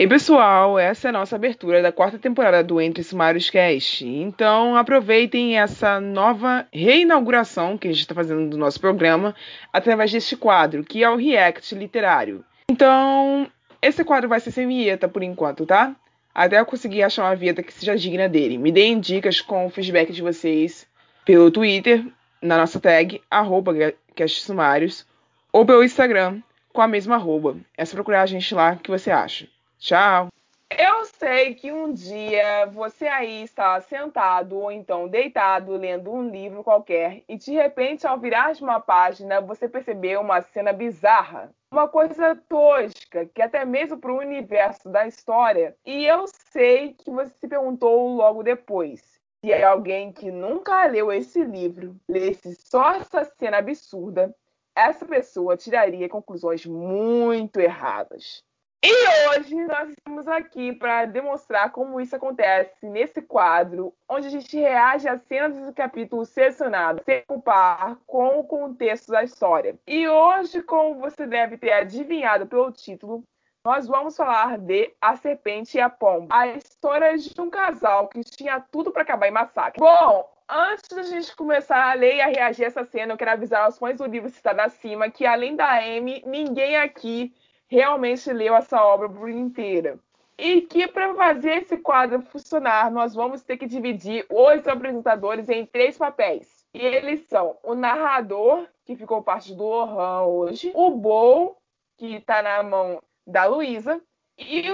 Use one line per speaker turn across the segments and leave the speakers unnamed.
E pessoal, essa é a nossa abertura da quarta temporada do Entre Sumários Cast. Então aproveitem essa nova reinauguração que a gente está fazendo do nosso programa através deste quadro, que é o React Literário. Então, esse quadro vai ser sem vinheta por enquanto, tá? Até eu conseguir achar uma vinheta que seja digna dele. Me deem dicas com o feedback de vocês pelo Twitter, na nossa tag, arroba ou pelo Instagram, com a mesma arroba. É só procurar a gente lá que você acha. Tchau! Eu sei que um dia você aí está sentado ou então deitado lendo um livro qualquer e de repente, ao virar de uma página, você percebeu uma cena bizarra, uma coisa tosca, que até mesmo para o universo da história. E eu sei que você se perguntou logo depois: se é alguém que nunca leu esse livro lesse só essa cena absurda, essa pessoa tiraria conclusões muito erradas. E hoje nós estamos aqui para demonstrar como isso acontece nesse quadro, onde a gente reage às cenas do capítulo selecionado, sem culpar com o contexto da história. E hoje, como você deve ter adivinhado pelo título, nós vamos falar de A Serpente e a Pomba, a história de um casal que tinha tudo para acabar em massacre. Bom, antes da gente começar a ler e a reagir a essa cena, eu quero avisar os fãs do livro citado acima que, além da Amy, ninguém aqui realmente leu essa obra por inteira. E que para fazer esse quadro funcionar, nós vamos ter que dividir os apresentadores em três papéis. E eles são o narrador, que ficou parte do Lohan hoje, o Bo, que está na mão da Luísa, e,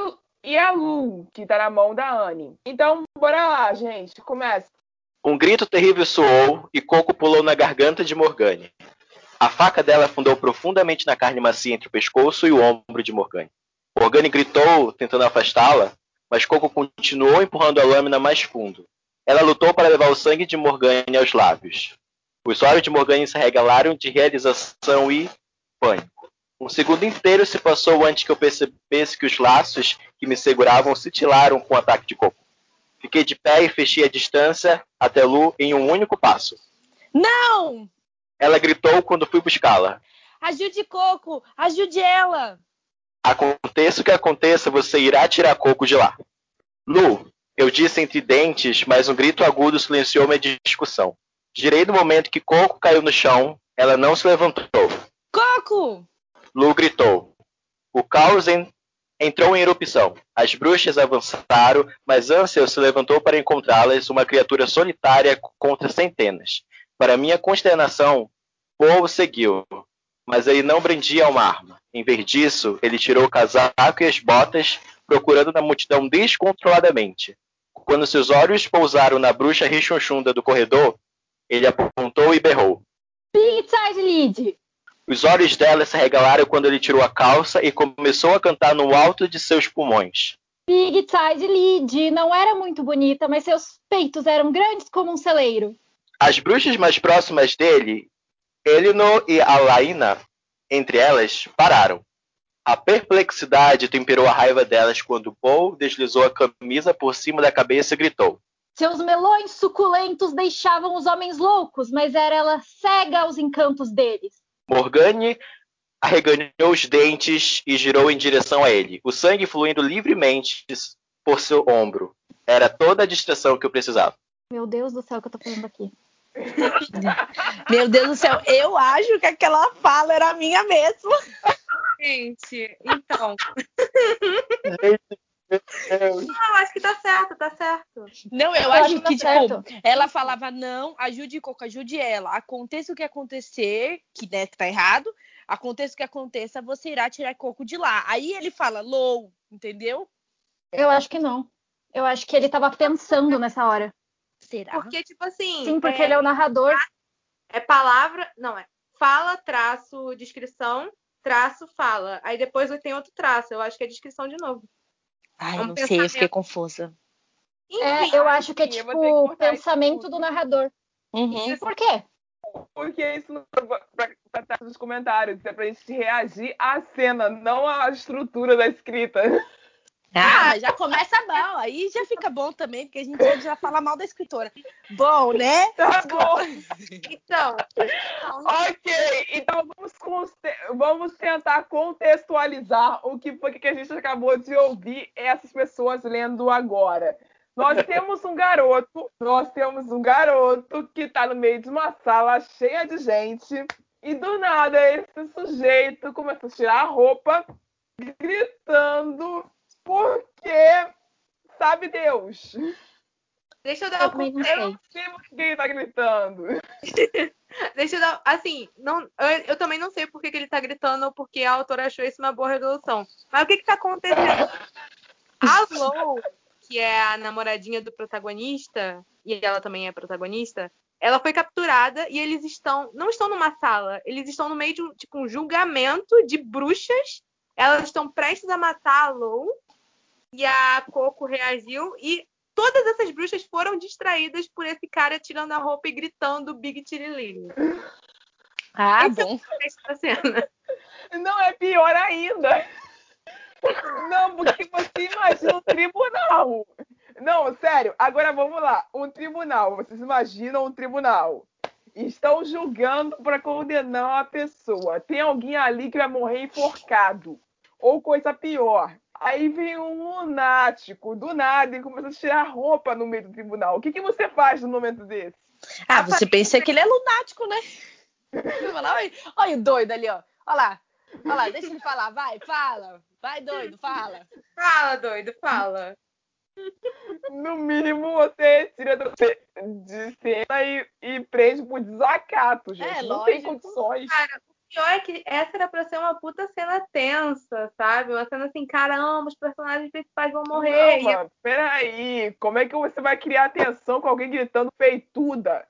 e a Lu, que está na mão da Anne. Então, bora lá, gente, começa.
Um grito terrível soou e Coco pulou na garganta de Morgane. A faca dela afundou profundamente na carne macia entre o pescoço e o ombro de Morgane. Morgane gritou, tentando afastá-la, mas Coco continuou empurrando a lâmina mais fundo. Ela lutou para levar o sangue de Morgane aos lábios. Os olhos de Morgane se regalaram de realização e pânico. Um segundo inteiro se passou antes que eu percebesse que os laços que me seguravam se tilaram com o ataque de Coco. Fiquei de pé e fechei a distância até Lu em um único passo.
Não!
Ela gritou quando fui buscá-la.
Ajude Coco! Ajude ela!
Aconteça o que aconteça, você irá tirar Coco de lá. Lu, eu disse entre dentes, mas um grito agudo silenciou minha discussão. Girei no momento que Coco caiu no chão, ela não se levantou.
Coco!
Lu gritou. O caos en entrou em erupção. As bruxas avançaram, mas Ansel se levantou para encontrá-las, uma criatura solitária contra centenas. Para minha consternação, Paul seguiu, mas ele não brandia uma arma. Em vez disso, ele tirou o casaco e as botas, procurando na multidão descontroladamente. Quando seus olhos pousaram na bruxa rechonchunda do corredor, ele apontou e berrou.
Big Side Lead!
Os olhos dela se regalaram quando ele tirou a calça e começou a cantar no alto de seus pulmões.
Big Side Lead não era muito bonita, mas seus peitos eram grandes como um celeiro.
As bruxas mais próximas dele, Elinor e Alaina, entre elas, pararam. A perplexidade temperou a raiva delas quando Paul deslizou a camisa por cima da cabeça e gritou.
Seus melões suculentos deixavam os homens loucos, mas era ela cega aos encantos deles.
Morgane arreganhou os dentes e girou em direção a ele, o sangue fluindo livremente por seu ombro. Era toda a distração que eu precisava.
Meu Deus do céu, o que eu tô fazendo aqui?
Meu Deus do céu, eu acho que aquela fala era minha mesmo.
Gente, então. Não, acho que tá certo, tá certo.
Não, eu, eu acho, acho, que, tá tipo, certo. ela falava, não, ajude Coco, ajude ela. Aconteça o que acontecer, que né, tá errado, aconteça o que aconteça, você irá tirar Coco de lá. Aí ele fala, low, entendeu?
Eu acho que não. Eu acho que ele tava pensando nessa hora.
Será? Porque, tipo assim.
Sim, porque é, ele é o narrador.
É palavra. Não, é fala, traço, descrição, traço, fala. Aí depois tem outro traço. Eu acho que é descrição de novo.
Ai, é um não sei, eu fiquei confusa.
Enfim, é, eu acho que é tipo o pensamento do narrador.
Uhum.
Por quê?
Porque isso não é pra estar nos comentários, é pra gente reagir à cena, não à estrutura da escrita.
Ah, mas já começa mal. Aí já fica bom também, porque a gente já fala mal da escritora. Bom, né?
Tá bom.
Então,
Ok, então vamos, vamos tentar contextualizar o que foi que a gente acabou de ouvir essas pessoas lendo agora. Nós temos um garoto, nós temos um garoto que tá no meio de uma sala cheia de gente e do nada esse sujeito começa a tirar a roupa gritando porque sabe Deus.
deixa eu dar
Eu
um.
Eu não sei por que ele tá gritando.
Deixa eu dar. Assim, não, eu, eu também não sei por que, que ele tá gritando ou porque a autora achou isso uma boa resolução. Mas o que que tá acontecendo? A Lou, que é a namoradinha do protagonista, e ela também é protagonista, ela foi capturada e eles estão. Não estão numa sala, eles estão no meio de um, tipo, um julgamento de bruxas. Elas estão prestes a matar a Lou. E a Coco reagiu e todas essas bruxas foram distraídas por esse cara tirando a roupa e gritando Big Tirilili.
Ah,
Esse é
bom.
Essa cena.
Não, é pior ainda. Não, porque você imagina um tribunal. Não, sério, agora vamos lá. Um tribunal, vocês imaginam um tribunal. Estão julgando para condenar uma pessoa. Tem alguém ali que vai morrer enforcado. Ou coisa pior. Aí vem um lunático, do nada, e começa a tirar roupa no meio do tribunal. O que, que você faz no momento desse?
Ah, você pensa que ele é lunático, né? Olha, olha o doido ali, ó. Olha lá. Olha lá, deixa ele falar. Vai, fala. Vai, doido, fala.
Fala, doido, fala.
No mínimo, você tira de cena e, e prende por desacato, gente.
É,
Não tem
lógico.
condições.
Cara, o pior é que essa era pra ser uma puta cena tensa, sabe? Uma cena assim, caramba, os personagens principais vão morrer.
Não,
E
mano, peraí. Como é que você vai criar atenção com alguém gritando peituda?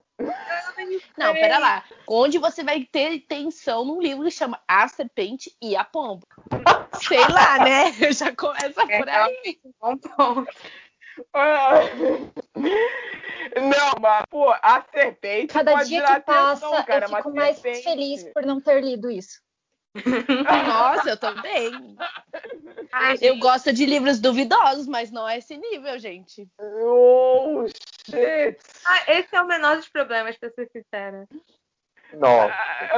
Não, pera lá. Onde você vai ter tensão num livro que chama A Serpente e a Pomba? Sei lá, né? Já começa
É,
por aí.
Bom ponto.
Não, mas, pô, a serpente
Cada
pode
dia que passa,
atenção, cara.
eu fico mais
serpente-
feliz por não ter lido isso.
Nossa, eu também.
Ai,
Eu
gente,
gosto de livros duvidosos, mas não é esse nível, gente.
Oh, shit.
ah, esse é o menor dos problemas, pra ser sincera.
Nossa.
Ah,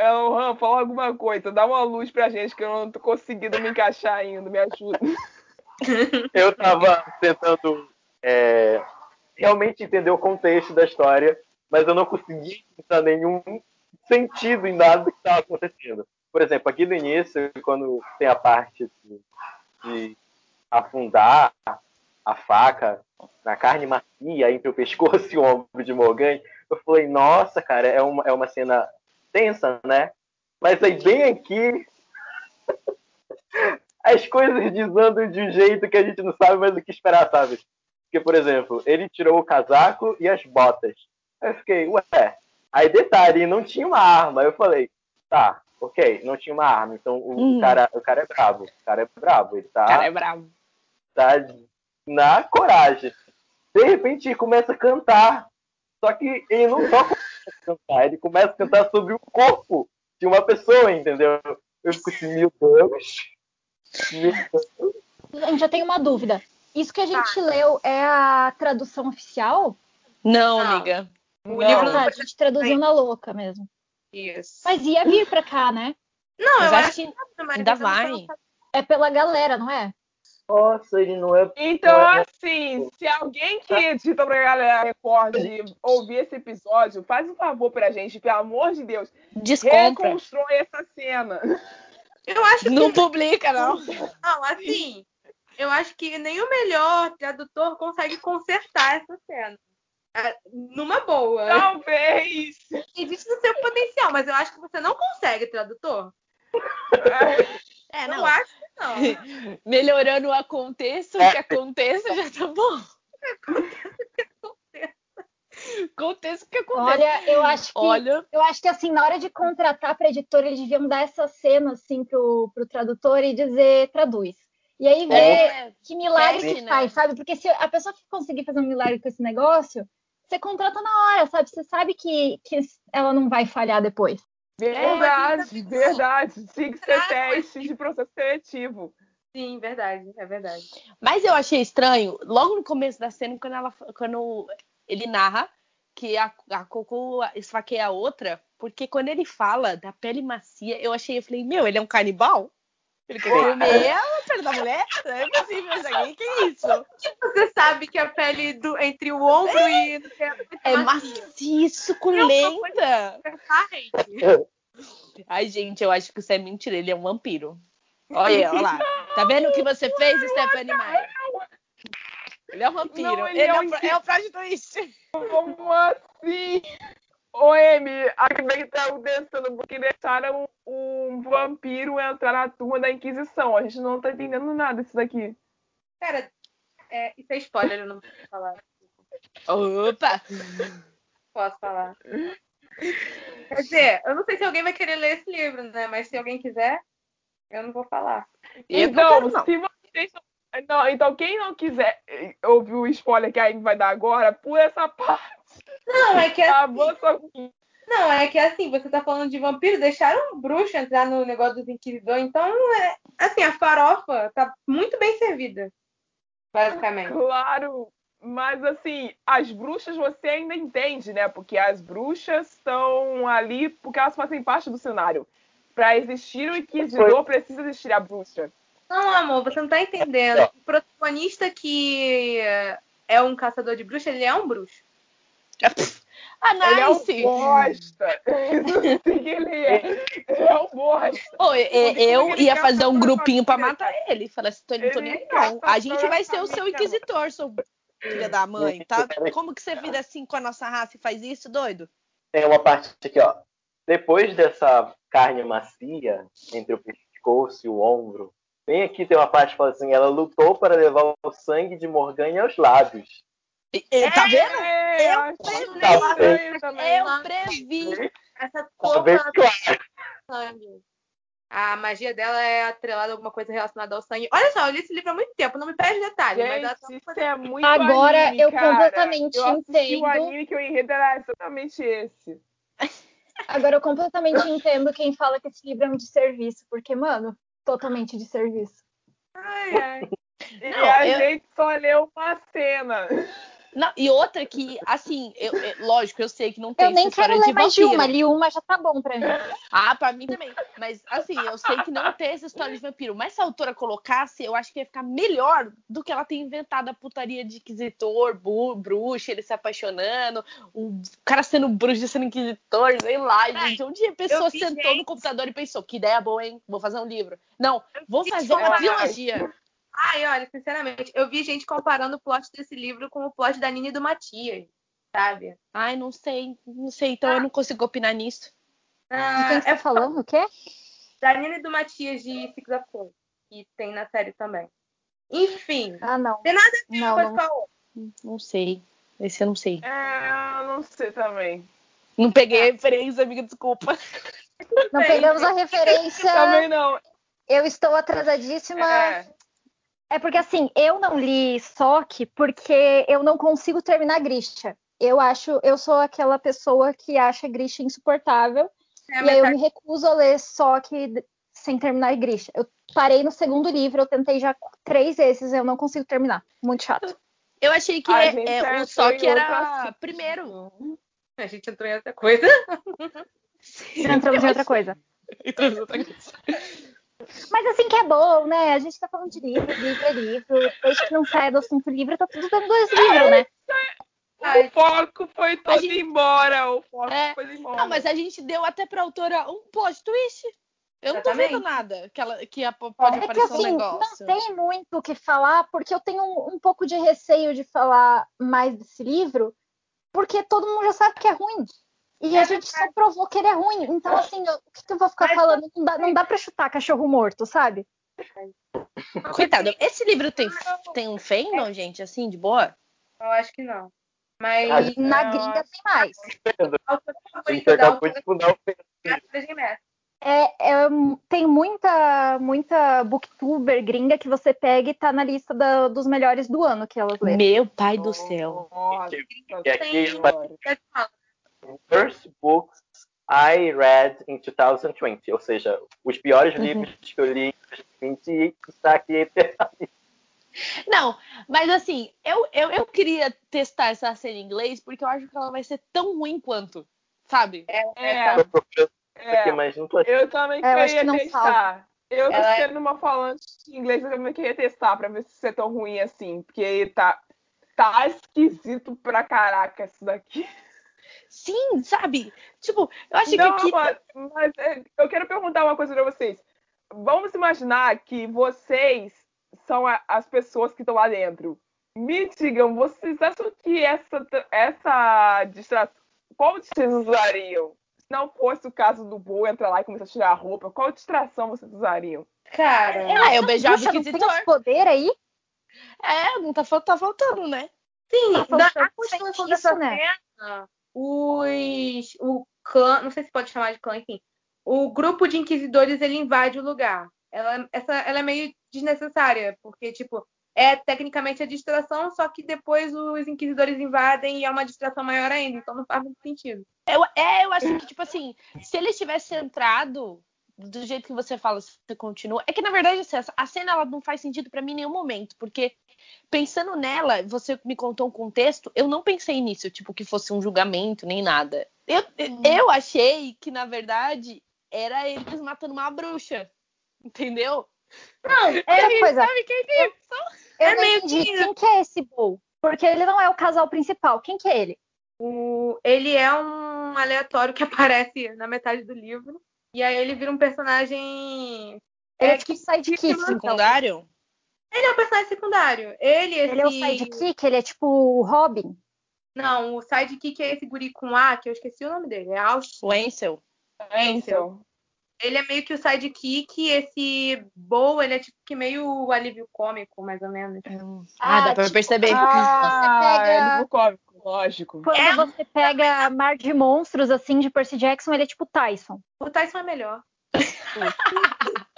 eu, Han, fala alguma coisa. Dá uma luz pra gente que eu não tô conseguindo me encaixar ainda. Me ajuda.
Eu tava tentando é, realmente entender o contexto da história, mas eu não consegui encontrar nenhum sentido em nada que estava acontecendo. Por exemplo, aqui no início, quando tem a parte de, de afundar a faca na carne macia entre o pescoço e o ombro de Morgan, eu falei, nossa, cara, é uma, é uma cena tensa, né? Mas aí bem aqui as coisas desandam de um jeito que a gente não sabe mais o que esperar, sabe? Porque, por exemplo, ele tirou o casaco e as botas. Aí eu fiquei, ué. Aí detalhe, não tinha uma arma. Eu falei, tá, ok, não tinha uma arma. Então o,
Uhum.
cara, o cara é brabo. O cara é brabo. Ele tá,
Cara, é bravo.
tá na coragem. De repente ele começa a cantar. Só que ele não só começa a cantar, ele começa a cantar sobre o corpo de uma pessoa, entendeu? Eu fico assim, meu Deus. Meu Deus.
Gente, já tenho uma dúvida. Isso que a gente leu é a tradução oficial?
Não,
Não.
amiga.
O
Não.
livro
Ah,
não
a
foi
gente traduziu na louca mesmo.
isso.
Mas ia vir pra cá, né?
Não,
Mas
eu
acho que ainda vai.
É pela galera, não é?
Nossa, ele não é.
Então, assim, se alguém que edita pra galera recorde ouvir esse episódio, faz um favor pra gente, pelo amor de Deus.
Descompra.
Reconstrói essa cena.
Eu acho que
Não publica, não.
não, assim, eu acho que nem o melhor tradutor consegue consertar essa cena. Ah, Numa boa.
Talvez.
Existe o seu potencial, mas eu acho que você não consegue, tradutor.
É,
Eu
não.
acho que não.
Melhorando o aconteça, o que aconteça, já tá bom. Aconteça o que aconteça.
Olha, eu acho que
Olha,
eu acho que assim, na hora de contratar para editora, eles deviam dar essa cena assim pro, pro tradutor e dizer traduz. E aí ver
é,
que milagre
teste,
que
né?
faz, sabe? Porque se a pessoa conseguir fazer um milagre com esse negócio, você contrata na hora, sabe? Você sabe que, que ela não vai falhar depois.
Verdade, verdade. Tinha que ser teste de processo seletivo.
Sim, verdade, é verdade.
Mas eu achei estranho, logo no começo da cena, quando, ela, quando ele narra que a, a Coco esfaqueia a outra, porque quando ele fala da pele macia, eu achei, eu falei, meu, ele é um canibal? Ele quer comer a pele da mulher? Não é possível isso aqui, que isso?
Você sabe que a pele do, entre o ombro e...
É macia, suculenta. Ai, gente, eu acho que isso é mentira, ele é um vampiro. Olha, olha lá. Tá vendo o que você fez, Stephanie Meyer? Ele é um vampiro.
Não,
ele,
ele
é,
é
o
um
é o plot twist.
Como assim? Ô, Amy, tá acontecendo porque deixaram um vampiro entrar na turma da Inquisição. A gente não tá entendendo nada disso daqui.
Cara, é, isso é spoiler, eu não posso falar.
Opa!
Posso falar. Quer dizer, eu não sei se alguém vai querer ler esse livro, né? Mas se alguém quiser, eu não vou falar.
Então,
não quero, não.
se vocês não... não, então quem não quiser ouvir o spoiler que a Amy vai dar agora, pula essa parte.
Não, é que
Tá
assim, não, é que assim, você tá falando de vampiro, deixaram um bruxo entrar no negócio dos inquisidores, então é, assim, a farofa tá muito bem servida. Basicamente.
Claro, mas assim, as bruxas você ainda entende, né? Porque as bruxas estão ali porque elas fazem parte do cenário. Pra existir o inquisidor, precisa existir a bruxa.
Não, amor, você não tá entendendo. O protagonista que é um caçador de bruxa, ele é um bruxo.
Ah,
Ele é um
nice!
bosta. Que ele é. Ele é um bosta.
Eu
Ele
ia fazer um grupinho pra matar ele. Falar assim, tô, não tô nem aí, não. A gente vai ser o seu inquisitor, seu filha da mãe, tá? Como que você vira assim com a nossa raça e faz isso, doido?
Tem uma parte aqui, ó. Depois dessa carne macia entre o pescoço e o ombro, bem aqui tem uma parte que fala assim: ela lutou para levar o sangue de Morgana aos lábios.
E- e- Tá vendo?
É,
Eu previ.
estranho também.
Eu previ.
Essa
Tá bem
porra sangue. A magia dela é atrelada a alguma coisa relacionada ao sangue. Olha só, eu li esse livro há muito tempo, não me perde detalhe, mas ela
Gente, isso é muito
Agora
anime,
eu
cara.
completamente
eu assisti o
entendo.
anime que o enredo era exatamente esse.
Agora eu completamente entendo quem fala que esse livro é um de serviço, porque, mano, totalmente de serviço.
Ai, ai.
E
Não,
a
eu-
gente só leu uma cena.
Não, e outra que, assim, eu, eu- lógico, eu sei que não tem
Eu nem
essa história
quero ler
de
mais de
vampiro.
uma, li uma já tá bom pra mim.
Ah, pra mim também. Mas, assim, eu sei que não tem essa história de vampiro. Mas se a autora colocasse, eu acho que ia ficar melhor do que ela ter inventado a putaria de inquisitor, bu- bruxo, ele se apaixonando, o cara sendo bruxo e sendo inquisitor, sei lá, gente. Um dia a pessoa sentou
gente-
no computador e pensou, que ideia boa, hein? Vou fazer um livro. Não, vou fazer uma trilogia.
Ai, olha, sinceramente, eu vi gente comparando o plot desse livro com o plot da Nini e do Matias, sabe?
Ai, não sei, não sei, então eu não consigo opinar nisso.
De
Ah,
quem você
é
tá falando? O quê?
da Nini e do Matias de Six of Crows, que tem na série também. Enfim,
Ah, não.
tem nada a ver
Não,
com a
não.
Não sei. Esse eu não sei.
É, eu não sei também.
Não peguei a referência, amiga, desculpa.
Não pegamos a referência.
Também não.
Eu estou atrasadíssima.
É.
É porque assim, eu não li Sock porque eu não consigo terminar Grisha. Eu acho, eu sou aquela pessoa que acha Grisha insuportável
É
e aí eu me recuso a ler Sock sem terminar Grisha. Eu parei no segundo livro, eu tentei já três vezes, eu não consigo terminar. Muito chato.
Eu achei que é, é, o só
em
que
outro
era primeiro.
A gente entrou em outra coisa.
Entramos em outra coisa.
Entramos em outra coisa.
Mas assim que é bom, né? A gente tá falando de livro, livro é livro. Desde que não saia do assunto livro, tá tudo dentro dois livros, né?
Ai,
O foco foi todo
gente-
embora. O foco
É.
foi embora.
Não, mas a gente deu até pra autora um plot twist. Eu não tô vendo nada que, ela, que a- pode
É que
aparecer um
assim,
negócio.
não tem muito o que falar, porque eu tenho um, um pouco de receio de falar mais desse livro, porque todo mundo já sabe que é ruim. E a gente só provou que ele é ruim. Então, assim, eu- o que, que eu vou ficar
Mas-
falando? Não dá, não dá pra chutar cachorro morto, sabe?
Coitado, esse livro tem, tem um fandom, gente, assim, de boa?
eu acho que não. Mas
Ah,
Na gringa tem mais.
a
gente acabou de fundar o
é.
É, é, tem muita, muita booktuber gringa que você pega e tá na lista da- dos melhores do ano que elas leram.
Meu pai do céu.
Nossa,
E aqui,
senhora.
First Books I Read in 2020, ou seja, os piores livros que eu li em gente está aqui eternamente.
Não, mas assim, eu, eu, eu queria testar essa cena em inglês porque eu acho que ela vai ser tão ruim quanto, sabe?
É, é,
aqui, mas não tô achando.
eu também
É, eu acho
queria
que
testar. Eu tô
Ela é-
sendo uma falante de inglês, eu também queria testar pra ver se isso é tão ruim assim. Porque tá, tá esquisito pra caraca isso daqui.
Sim, sabe? Tipo, eu acho
Não,
que aqui.
mas, mas, é, eu quero perguntar uma coisa pra vocês. Vamos imaginar que vocês são a- as pessoas que estão lá dentro. Me digam, vocês acham que essa, essa distração. Qual vocês usariam? Se não fosse o caso do Bo entrar lá e começar a tirar a roupa, qual distração vocês usariam?
Cara,
Ah, eu beijava o
Bruxa, não tem
Inquisitor.
esse poder aí?
É, não tá, tá faltando, né?
sim,
Tá
da,
faltando
a
feitiço,
dessa
né?
cena, os, o clã, não sei se pode chamar de clã, enfim, o grupo de inquisidores ele invade o lugar. Ela, essa, ela é meio desnecessária, porque, tipo, é tecnicamente a distração, só que depois os inquisidores invadem e é uma distração maior ainda, então não faz muito sentido.
Eu, é, eu acho que, tipo assim, se ele tivesse entrado do jeito que você fala, você continua. É que, na verdade, assim, a cena ela não faz sentido pra mim em nenhum momento, porque pensando nela, você me contou um contexto, eu não pensei nisso, tipo, que fosse um julgamento, nem nada. Eu, eu achei que, na verdade, era eles matando uma bruxa. Entendeu?
Não, outra coisa.
Sabe quem é?
Eu
É
não
meio
entendi.
que-
Quem que é esse Bull? Porque ele não é o casal principal. Quem que é ele?
O, ele é um aleatório que aparece na metade do livro, e aí ele vira um personagem.
Ele é,
É
tipo
que-
sidekick, então.
Secundário?
Ele é um personagem secundário. Ele, esse...
Ele é o sidekick, ele é tipo o Robin.
Não, o sidekick é esse guri com A, que eu esqueci o nome dele. É Austin.
O Ansel.
Ansel.
Ele é meio que o sidekick, esse Bo, ele é tipo que meio o alívio cômico, mais ou menos.
Ah, dá
Ah,
pra
tipo,
perceber.
Ah,
pega-
é livro cômico, lógico.
Quando
É.
você pega Mar de Monstros, assim, de Percy Jackson, ele é tipo Tyson.
O Tyson é melhor.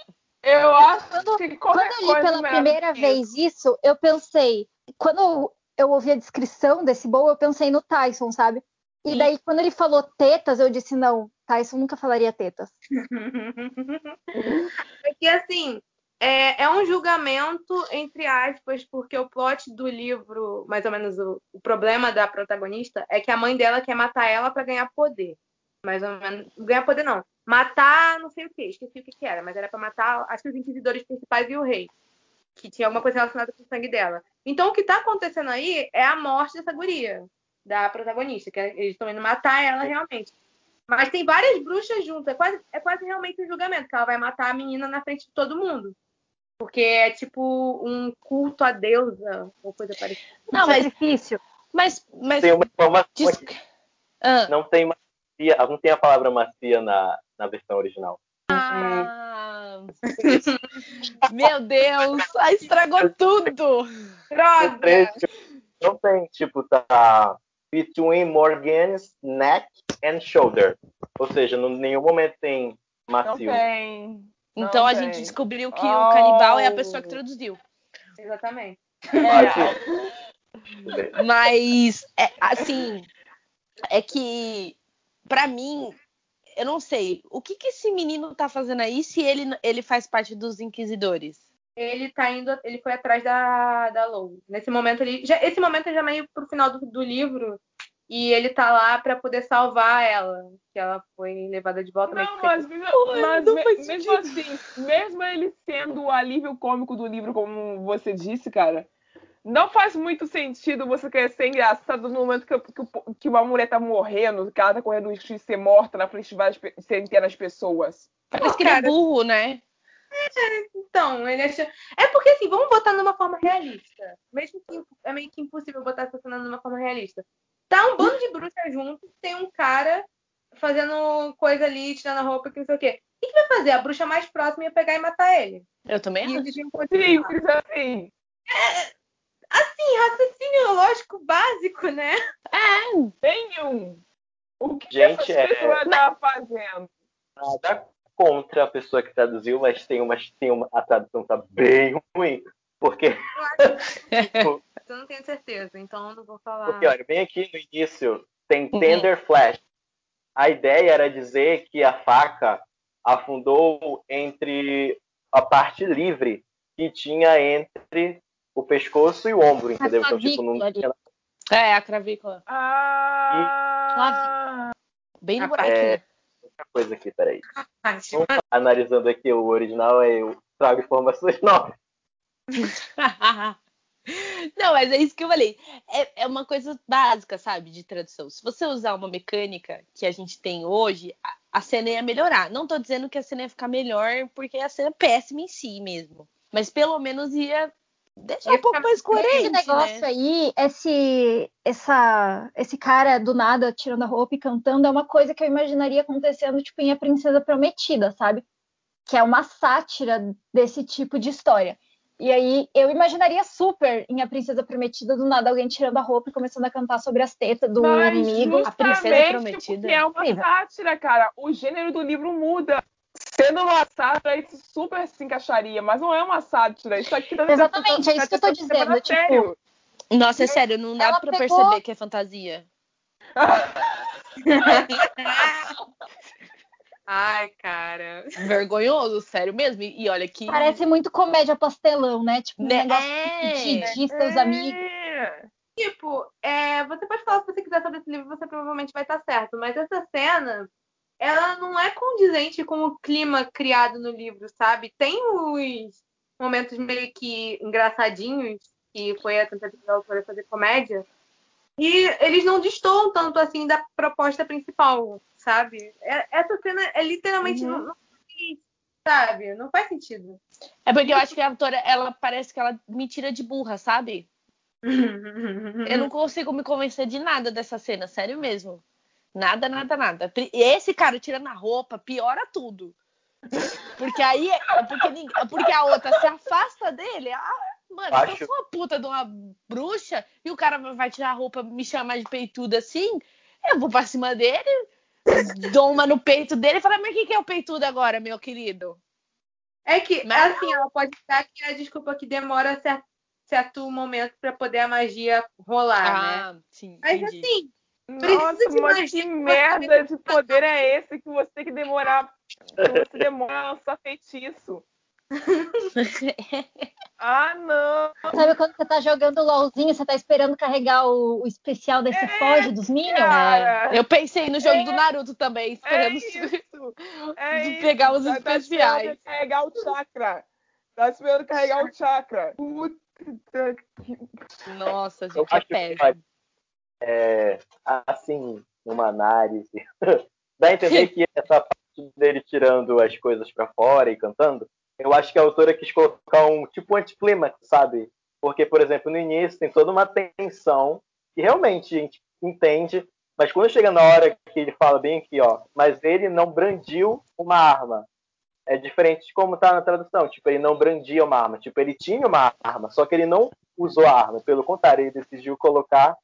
Eu acho
Quando-
que
Quando eu li pela
melhor
primeira
que
vez isso, eu pensei. Quando eu, ouvi a descrição desse Bull, eu pensei no Tyson, sabe? E
Sim.
daí, quando ele falou tetas, eu disse: não, Tyson nunca falaria tetas.
é que assim, é, é um julgamento, entre aspas, porque o plot do livro, mais ou menos o, o problema da protagonista, é que a mãe dela quer matar ela pra ganhar poder. Mais ou menos. Ganhar poder não. Matar não sei o que, esqueci o que, que era, mas era pra matar acho que os inquisidores principais e o rei. Que tinha alguma coisa relacionada com o sangue dela. Então o que tá acontecendo aí é a morte dessa guria, da protagonista, que é, eles estão indo matar ela realmente. Mas tem várias bruxas juntas. É quase, é quase realmente um julgamento, que ela vai matar a menina na frente de todo mundo. Porque é tipo um culto à deusa, ou coisa parecida.
Não, mas,
Sacrifício.
mas, mas
Tem uma informação aqui.
Ah,
Não tem macia, não tem a palavra macia na, na versão original.
ah, meu Deus, ah, estragou tudo.
Trecho, não tem, tipo, tá between Morgan's neck and shoulder. Ou seja, em nenhum momento tem
Não
macio.
Não
Então a gente descobriu que
Oh.
o canibal é a pessoa que traduziu.
Exatamente.
É.
Mas, é, assim, é que, pra mim, eu não sei, o que, que esse menino tá fazendo aí se ele, ele faz parte dos inquisidores?
Ele tá indo, ele foi atrás da, da Lou. Nesse momento ele. Já, esse momento é já meio pro final do, do livro. E ele tá lá pra poder salvar ela. Que ela foi levada de volta
Não, mas, mesmo- mas
não
me- mesmo assim, mesmo ele sendo o alívio cômico do livro, como você disse, cara, não faz muito sentido você querer ser engraçado no momento que, que, que uma mulher tá morrendo, que ela tá correndo o risco de ser morta na frente de várias centenas de pessoas.
Parece que ele é burro, né?
Então, ele acha. É porque assim, vamos botar numa forma realista. Mesmo que é meio que impossível botar essa cena numa forma realista. Tá um bando de bruxas junto, tem um cara fazendo coisa ali, tirando a roupa, que não sei o quê. O que, que vai fazer? A bruxa mais próxima ia pegar e matar ele.
Eu também
E
acho.
eles iam continuar.
Simples assim.
Assim, raciocínio lógico básico, né?
Nenhum. O que
Gente,
essa
é-
pessoa tá fazendo?
Nada contra a pessoa que traduziu, mas tem uma, tem uma a tradução tá bem ruim. Porque,
Eu não tenho certeza, então eu não vou falar.
porque olha, bem aqui no início tem
Uhum.
tender flash. A ideia era dizer que a faca afundou entre a parte livre que tinha entre o pescoço e o ombro, entendeu? Então, tipo, não tinha
É, a cravícula.
Ah!
Bem no
Ah,
buraquinho.
é, outra coisa aqui, peraí. Analisando aqui o original, eu trago informações novas.
Não, mas é isso que eu falei. É, é uma coisa básica, sabe, de tradução. Se você usar uma mecânica que a gente tem hoje, a, a cena ia melhorar. Não tô dizendo que a cena ia ficar melhor, porque a cena é péssima em si mesmo. Mas pelo menos ia deixar
Ia
um pouco mais coerente,
Esse negócio
né?
aí, esse, essa, esse cara do nada tirando a roupa e cantando é uma coisa que eu imaginaria acontecendo tipo em A Princesa Prometida, sabe? Que é uma sátira desse tipo de história. E aí eu imaginaria super em A Princesa Prometida do nada alguém tirando a roupa e começando a cantar sobre as tetas do
Mas
inimigo.
A Princesa Prometida.
porque é uma sátira, cara. O gênero do livro muda. Sendo uma sátira, isso super se encaixaria, mas não é uma sátira. Isso aqui tá
Exatamente, é isso que eu tô dizendo, tipo,
sério.
Nossa, é sério, não dá
Ela
pra
pegou-
perceber que é fantasia.
Ai, cara.
Vergonhoso, sério mesmo. E olha que.
Parece muito comédia pastelão, né? Tipo, um
Né?
negócio
É.
de, seus amigos.
É.
Tipo, é, você pode falar o que você quiser sobre esse livro, você provavelmente vai estar certo. Mas essa cena, ela não é condizente com o clima criado no livro, sabe? Tem os momentos meio que engraçadinhos, que foi a tentativa da autora fazer comédia. E eles não destoam tanto assim da proposta principal, sabe? É- Essa cena é literalmente.
Uhum.
Não, sabe? Não faz sentido.
É porque eu acho que a autora, ela parece que ela me tira de burra, sabe? Eu não consigo me convencer de nada dessa cena, sério mesmo. Nada, nada, nada. Esse cara tirando a roupa piora tudo. Porque aí, porque, ninguém- porque a outra se afasta dele. Ah, mano, se eu
Acho-
sou uma puta de uma bruxa e o cara vai tirar a roupa, me chamar de peituda assim, eu vou pra cima dele, dou uma no peito dele e falo, mas o que, que é o peitudo agora, meu querido?
É que,
Mas-
assim, ela pode dar que a desculpa que demora certo, certo momento pra poder a magia rolar, né?
Ah, sim,
Mas
entendi.
assim,
Nossa,
de
mas que merda de poder é esse que você tem que demorar. Que você demora a lançar feitiço? Ah, não!
Sabe quando você tá jogando LOLzinho, você tá esperando carregar o, o especial
É,
desse Foge dos Minions?
Cara,
Eu pensei no jogo do Naruto também,
é
esperando!
É isso!
pegar os
Tá- tá
especiais.
esperando carregar o chakra! Tá esperando carregar o chakra! Puta que.
Nossa,
Eu
gente, é
acho que
péssimo.
é, assim, numa análise, dá a entender que essa parte dele tirando as coisas pra fora e cantando, eu acho que a autora quis colocar um tipo anticlímax, sabe? Porque, por exemplo, no início tem toda uma tensão que realmente a gente entende, mas quando chega na hora que ele fala bem aqui, ó, mas ele não brandiu uma arma. É diferente de como tá na tradução. Tipo, ele não brandia uma arma. Tipo, ele tinha uma arma, só que ele não usou a arma. Pelo contrário, ele decidiu colocar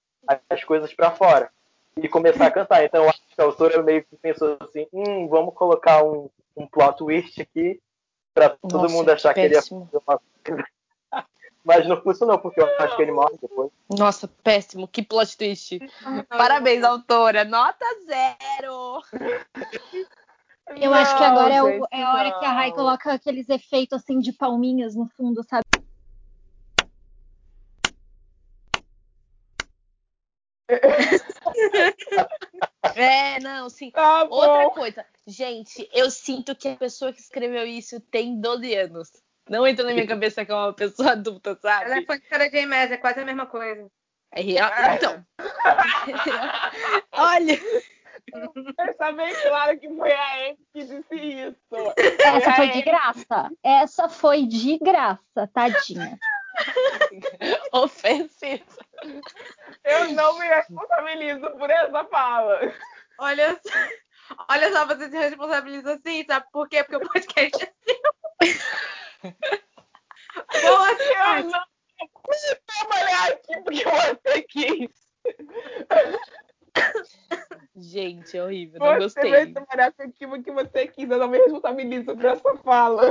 as coisas pra fora e começar a cantar. Então, eu acho que a autora meio que pensou assim: hum, vamos colocar um, um plot twist aqui pra todo
Nossa,
mundo achar que ele ia
péssimo.
fazer uma coisa. Mas não funcionou, porque eu acho que ele morre depois.
Nossa, péssimo. Que plot twist. Parabéns, autora. Nota zero.
Eu acho que
Não,
agora é, o- é a hora que a Rai
não.
coloca aqueles efeitos assim de palminhas no fundo, sabe?
É, não, sim.
Tá.
Outra coisa. Gente, eu sinto que a pessoa que escreveu isso tem 12 anos. Não entra na minha cabeça que é uma pessoa adulta,
ela é
sabe?
fã de cara de Aimés, é quase a mesma coisa.
É real. Então. Olha.
Está bem claro que foi a Amy que disse isso.
Essa foi
É,
de graça. Essa foi de graça, tadinha.
Ofensiva.
Eu não me responsabilizo por essa fala.
Olha só, olha só, você se responsabiliza assim, sabe por quê? Porque o podcast é seu. Boa
Eu
sorte.
não vou trabalhar aqui porque você quis.
Gente, é horrível. Não
Você vai
gostei.
trabalhar com aquilo que você quis. Eu não me responsabilizo por essa fala.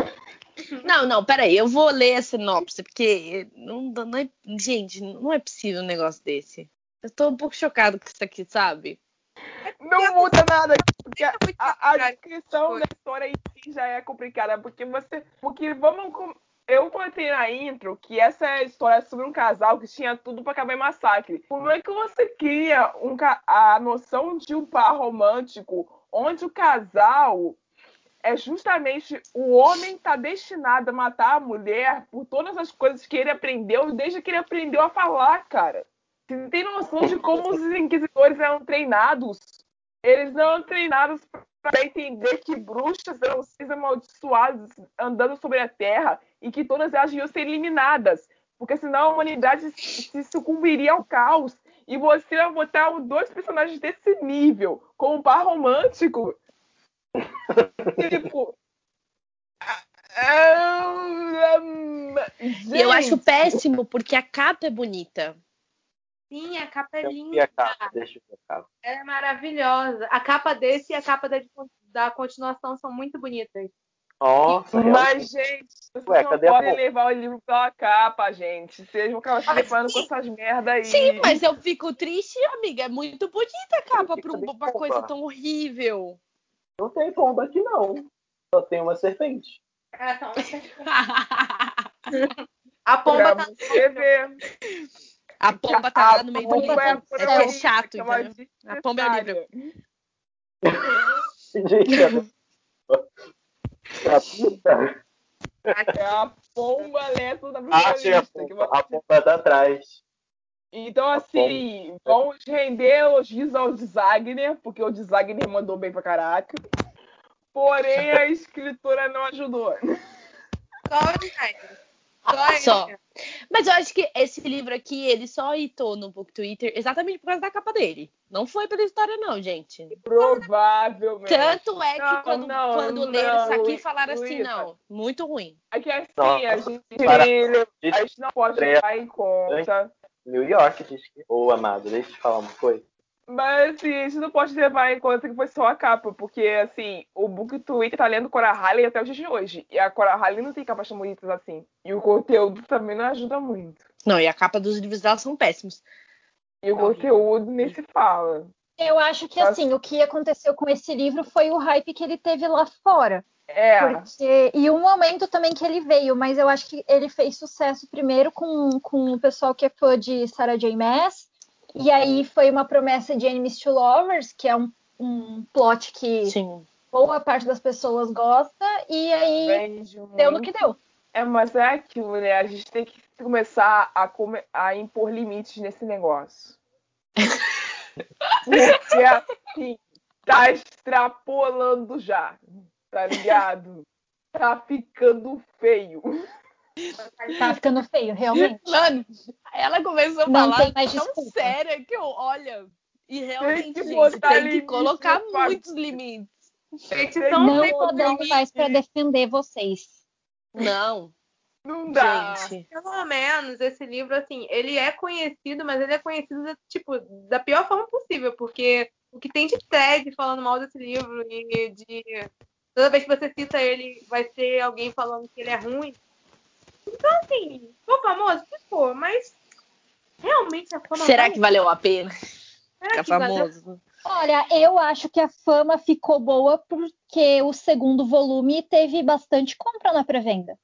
Não, não, peraí. Eu vou ler a sinopse, porque não, não é. Gente, não é possível um negócio desse. Eu tô um pouco chocado com isso aqui, sabe?
Não muda nada, porque
É
a, a
complicado.
descrição da história em si já é complicada, porque você. Porque vamos. Eu contei na intro que essa é a história sobre um casal que tinha tudo pra acabar em massacre. Como é que você cria um, a noção de um par romântico onde o casal é justamente o homem tá destinado a matar a mulher por todas as coisas que ele aprendeu desde que ele aprendeu a falar, cara? Você tem noção de como os inquisidores eram treinados? Eles não eram treinados para entender que bruxas eram seres amaldiçoados andando sobre a terra e que todas elas iam ser eliminadas, porque senão a humanidade se sucumbiria ao caos. E você vai botar dois personagens desse nível com um par romântico. tipo.
Eu acho péssimo porque a capa é bonita.
Sim, a capa é linda.
a capa, deixa eu ver a capa.
Ela é maravilhosa. A capa desse e a capa da, da continuação são muito bonitas.
Nossa,
Mas, gente, vocês
Ué,
não
cadê a
podem levar o livro pela capa, gente. Vocês vão acabar se deparando com essas merda aí.
Sim, mas eu fico triste, amiga. É muito bonita a capa pra
Cadê
uma coisa
pomba?
tão horrível.
não tem pomba aqui não. Só tem uma serpente.
É, só A pomba
pra
tá
você ver.
A pomba tá lá no meio do
pomba
livro.
é
É,
a
é chato,
é
entendeu? A pomba é o livro.
Gente, a puta.
É a pomba lenta da
Achei a
protagonista. que
pomba.
vai-
A pomba tá atrás.
Então, assim, vamos render elogios ao Desagner, porque o Desagner mandou bem pra caraca. Porém, a escritora não ajudou.
só o Snyder. Só.
Mas eu acho que esse livro aqui, ele só hitou no Book Twitter exatamente por causa da capa dele. Não foi pela história, não, gente.
Provavelmente.
Tanto é que
Não,
quando,
não,
quando
não,
leram isso aqui,
Luísa,
falaram assim,
Luísa.
não, muito ruim.
É que assim,
Nossa,
a gente,
para-
a gente não pode levar em conta.
New York, diz que. Ô, amado, deixa eu te falar uma coisa.
Mas assim, a gente não pode levar em conta que foi só a capa, porque assim, o Book Twitter tá lendo Cora Halley até o dia de hoje. E a Cora Halley não tem capas tão bonitas assim. E o conteúdo também não ajuda muito.
Não, e a capa dos livros dela são péssimos.
E o conteúdo nem se fala.
Eu acho que assim, o que aconteceu com esse livro foi o hype que ele teve lá fora.
É,
Porque, e o momento também que ele veio, mas eu acho que ele fez sucesso primeiro com, com o pessoal que é fã de Sarah J. Maas. E aí foi uma promessa de Enemies to Lovers, que é um, um plot que
Sim.
boa parte das pessoas gosta, e aí deu no que deu.
É, mas é aquilo, né? A gente tem que começar a, come- a impor limites nesse negócio. Porque assim, tá extrapolando já, tá ligado? Tá ficando feio.
Tá ficando feio, realmente.
Mano, ela começou a
Não
falar
tem
tão
desculpa.
séria que eu, olha, e realmente,
que
gente, tem que colocar muitos limites.
Petição
Não
sem
tô dando mais pra defender vocês.
Não,
Não dá.
gente.
Pelo menos esse livro, assim, ele é conhecido, mas ele é conhecido, tipo, da pior forma possível, porque o que tem de tag falando mal desse livro e de. Toda vez que você cita ele, vai ter alguém falando que ele é ruim. Então, assim, ficou famoso? Ficou, mas realmente a fama
Será
vale-
que valeu a pena
Será
ficar
que valeu?
famoso?
Olha, eu acho que a fama ficou boa porque o segundo volume teve bastante compra na pré-venda.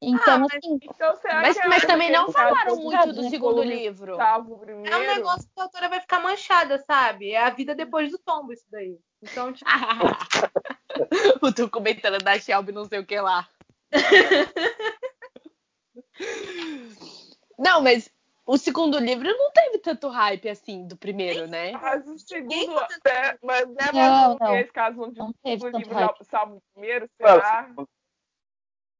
Então,
Ah, mas-
assim,
Então, será
Mas,
que
mas também não falaram muito do
né?
segundo
volume
livro.
É um negócio que a autora vai ficar manchada, sabe? É a vida depois do tombo, isso daí. Então, tipo,
o documentário da Shelby, não sei o que lá. não, mas o segundo livro não teve tanto hype assim do primeiro, né?
Mas o segundo.
Ninguém
É, mas é
Não,
mais
não.
esse caso onde
não
o
teve tanto
livro
hype.
salvo o primeiro,
é o
será?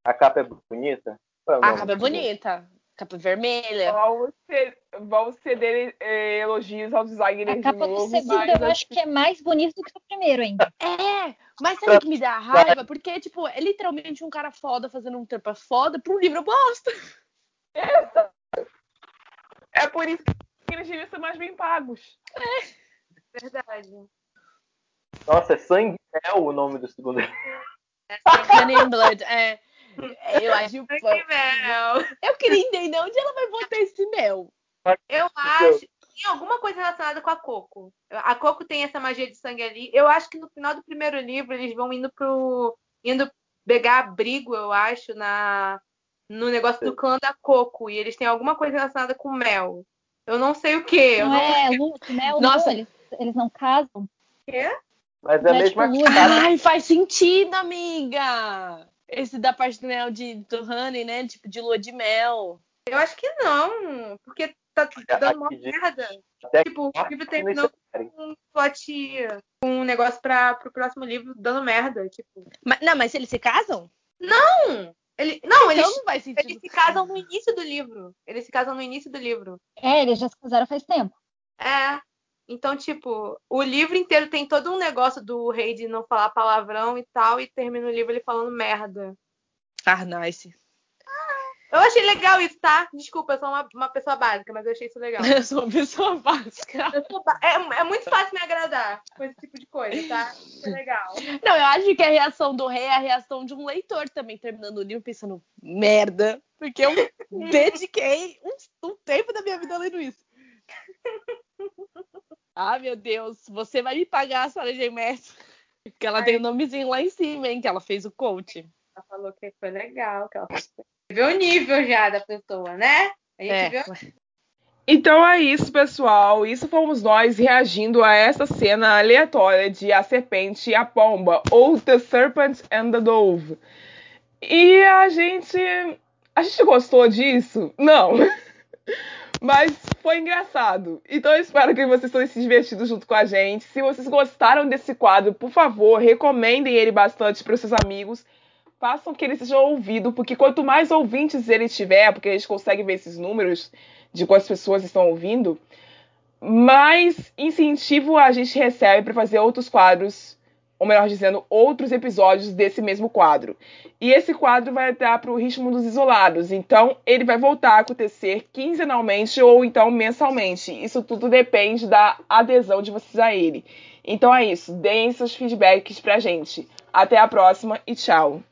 A capa é bonita? É o
A capa é bonita. Capa vermelha.
Vão ser, vão ceder eh, elogios ao designer
a
de
capa do
novo.
segundo
mas,
eu acho que é mais bonito do que o primeiro ainda.
É, mas sabe o que me dá raiva? Porque, tipo, é literalmente um cara foda fazendo um trampa foda pra um livro bosta.
É por isso que eles deviam ser mais bem pagos.
verdade.
Nossa, é Sangue o nome do segundo livro.
Honey and Blood. É, eu acho.
Que mel.
Eu queria entender onde ela vai botar esse mel.
Eu acho, tem alguma coisa relacionada com a Coco. A Coco tem essa magia de sangue ali. Eu acho que no final do primeiro livro eles vão indo pro. indo pegar abrigo, eu acho, na no negócio do clã da Coco. E eles têm alguma coisa relacionada com mel. Eu não sei o que.
Não,
não
é, Lúcio, mel,
Nossa.
não, eles, eles não casam.
quê?
Mas é a
Mas,
mesma
tipo,
cara.
Ai, faz sentido, amiga! Esse da parte do mel de do honey, né? Tipo, de lua de mel.
Eu acho que não. Porque tá dando uma merda.
Até
Tipo, o livro terminou com um plot. com um negócio pra, pro próximo livro dando merda. Tipo.
Mas, não, mas eles se casam?
Não! Ele, não,
Então
eles,
não faz sentido.
eles se casam no início do livro. Eles se casam no início do livro.
É, eles já se casaram faz tempo.
É. Então, tipo, o livro inteiro tem todo um negócio do rei de não falar palavrão e tal, e termina o livro ele falando merda.
Ah, nice.
Eu achei legal isso, tá? Desculpa, eu sou uma, uma pessoa básica, mas eu achei isso legal.
Eu sou uma pessoa básica.
Ba- é, é muito fácil me agradar com esse tipo de coisa, tá? Isso é legal.
Não, eu acho que a reação do rei é a reação de um leitor também, terminando o livro pensando, merda, porque eu dediquei um, um tempo da minha vida lendo isso. Ah, meu Deus, você vai me pagar, Sarah J. Maas. Porque ela tem o nomezinho lá em cima, hein, que ela fez o coach.
Ela falou que foi legal, que ela vê o nível já da pessoa, né? A gente
É,
viu
Então é isso, pessoal. Isso fomos nós reagindo a essa cena aleatória de A Serpente e a Pomba, ou The Serpent and the Dove. E a gente. A gente gostou disso? Não. Mas foi engraçado. Então eu espero que vocês tenham se divertido junto com a gente. Se vocês gostaram desse quadro, por favor, recomendem ele bastante para os seus amigos. Façam que ele seja ouvido, porque quanto mais ouvintes ele tiver, porque a gente consegue ver esses números de quantas pessoas estão ouvindo, mais incentivo a gente recebe para fazer outros quadros, ou melhor dizendo, outros episódios desse mesmo quadro. E esse quadro vai estar para o ritmo dos isolados, então ele vai voltar a acontecer quinzenalmente ou então mensalmente. Isso tudo depende da adesão de vocês a ele. Então é isso, deem seus feedbacks pra gente. Até a próxima e tchau!